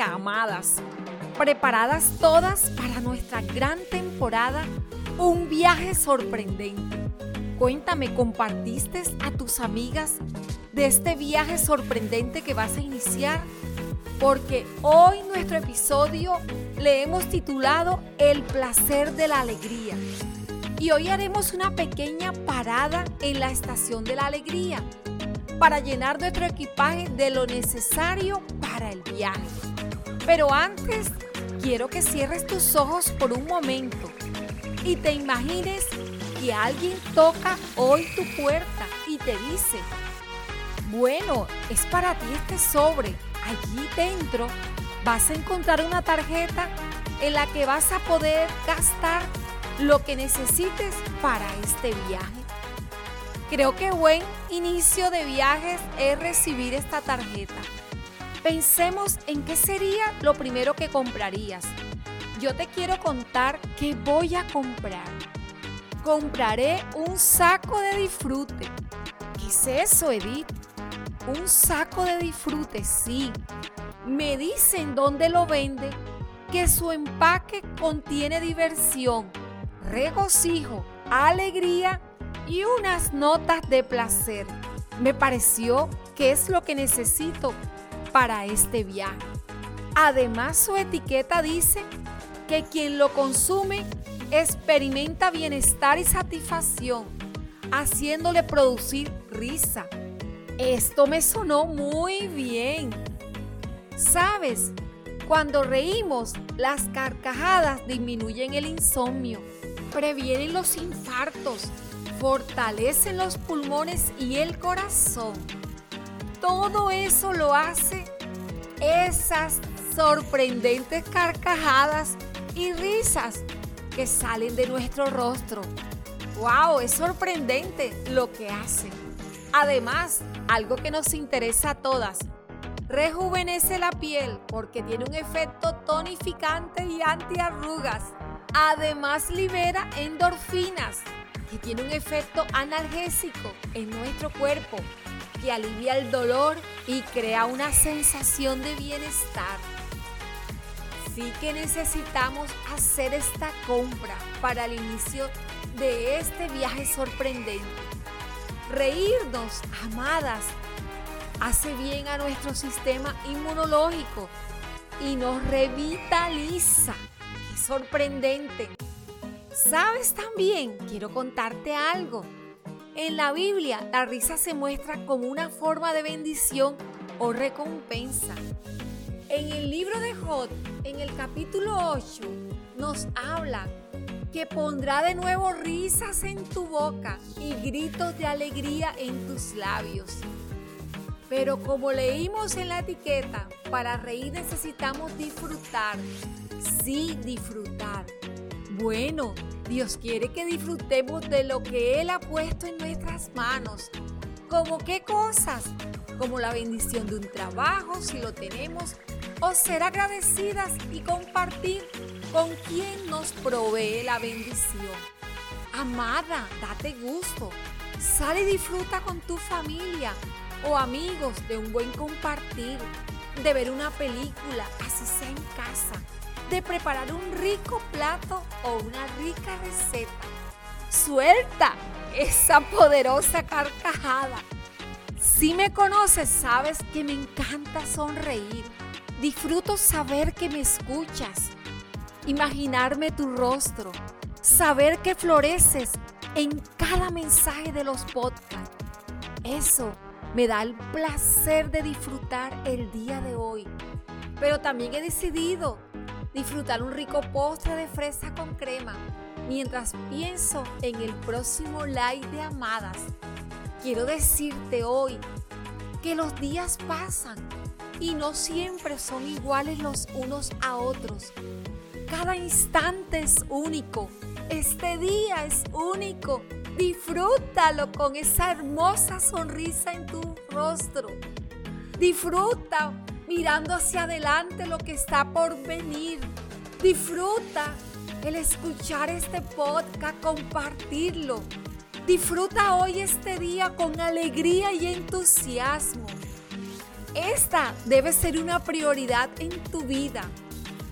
amadas. Preparadas todas para nuestra gran temporada, un viaje sorprendente. Cuéntame, ¿compartiste a tus amigas de este viaje sorprendente que vas a iniciar? Porque hoy nuestro episodio le hemos titulado El placer de la alegría. Y hoy haremos una pequeña parada en la estación de la alegría para llenar nuestro equipaje de lo necesario para el viaje. Pero antes, quiero que cierres tus ojos por un momento y te imagines que alguien toca hoy tu puerta y te dice, bueno, es para ti este sobre. Allí dentro vas a encontrar una tarjeta en la que vas a poder gastar lo que necesites para este viaje. Creo que buen inicio de viajes es recibir esta tarjeta. Pensemos en qué sería lo primero que comprarías. Yo te quiero contar qué voy a comprar. Compraré un saco de disfrute. ¿Qué es eso, Edith? Un saco de disfrute, sí. Me dicen dónde lo vende, que su empaque contiene diversión, regocijo, alegría y unas notas de placer. Me pareció que es lo que necesito para este viaje. Además, su etiqueta dice que quien lo consume experimenta bienestar y satisfacción, haciéndole producir risa. Esto me sonó muy bien. ¿Sabes? Cuando reímos, las carcajadas disminuyen el insomnio, previenen los infartos, fortalecen los pulmones y el corazón. Todo eso lo hace esas sorprendentes carcajadas y risas que salen de nuestro rostro. ¡Wow! Es sorprendente lo que hace. Además, algo que nos interesa a todas, rejuvenece la piel porque tiene un efecto tonificante y antiarrugas. Además, libera endorfinas tiene un efecto analgésico en nuestro cuerpo que alivia el dolor y crea una sensación de bienestar. Sí que necesitamos hacer esta compra para el inicio de este viaje sorprendente. Reírnos, amadas, hace bien a nuestro sistema inmunológico y nos revitaliza. ¡Qué sorprendente! ¿Sabes también? Quiero contarte algo. En la Biblia, la risa se muestra como una forma de bendición o recompensa. En el libro de Job, en el capítulo 8, nos habla que pondrá de nuevo risas en tu boca y gritos de alegría en tus labios. Pero como leímos en la etiqueta, para reír necesitamos disfrutar. Sí, disfrutar. Bueno, Dios quiere que disfrutemos de lo que Él ha puesto en nuestras manos. ¿Como qué cosas? Como la bendición de un trabajo, si lo tenemos, o ser agradecidas y compartir con quien nos provee la bendición. Amada, date gusto. Sale y disfruta con tu familia o amigos de un buen compartir, de ver una película, así sea en casa de preparar un rico plato o una rica receta. Suelta esa poderosa carcajada. Si me conoces, sabes que me encanta sonreír. Disfruto saber que me escuchas, imaginarme tu rostro, saber que floreces en cada mensaje de los podcasts. Eso me da el placer de disfrutar el día de hoy. Pero también he decidido disfrutar un rico postre de fresa con crema mientras pienso en el próximo live de Amadas. Quiero decirte hoy que los días pasan y no siempre son iguales los unos a otros. Cada instante es único. Este día es único. Disfrútalo con esa hermosa sonrisa en tu rostro. Disfruta mirando hacia adelante lo que está por venir. Disfruta el escuchar este podcast, compartirlo. Disfruta hoy este día con alegría y entusiasmo. Esta debe ser una prioridad en tu vida,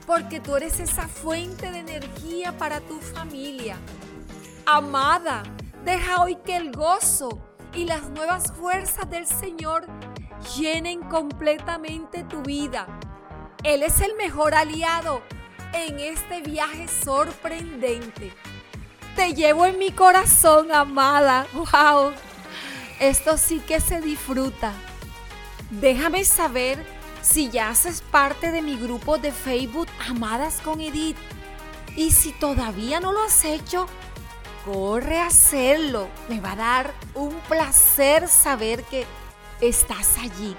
porque tú eres esa fuente de energía para tu familia. Amada, deja hoy que el gozo y las nuevas fuerzas del Señor llenen completamente tu vida. Él es el mejor aliado en este viaje sorprendente. Te llevo en mi corazón, amada. ¡Wow! Esto sí que se disfruta. Déjame saber si ya haces parte de mi grupo de Facebook Amadas con Edith. Y si todavía no lo has hecho, corre a hacerlo. Me va a dar un placer saber que estás allí.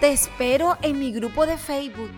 Te espero en mi grupo de Facebook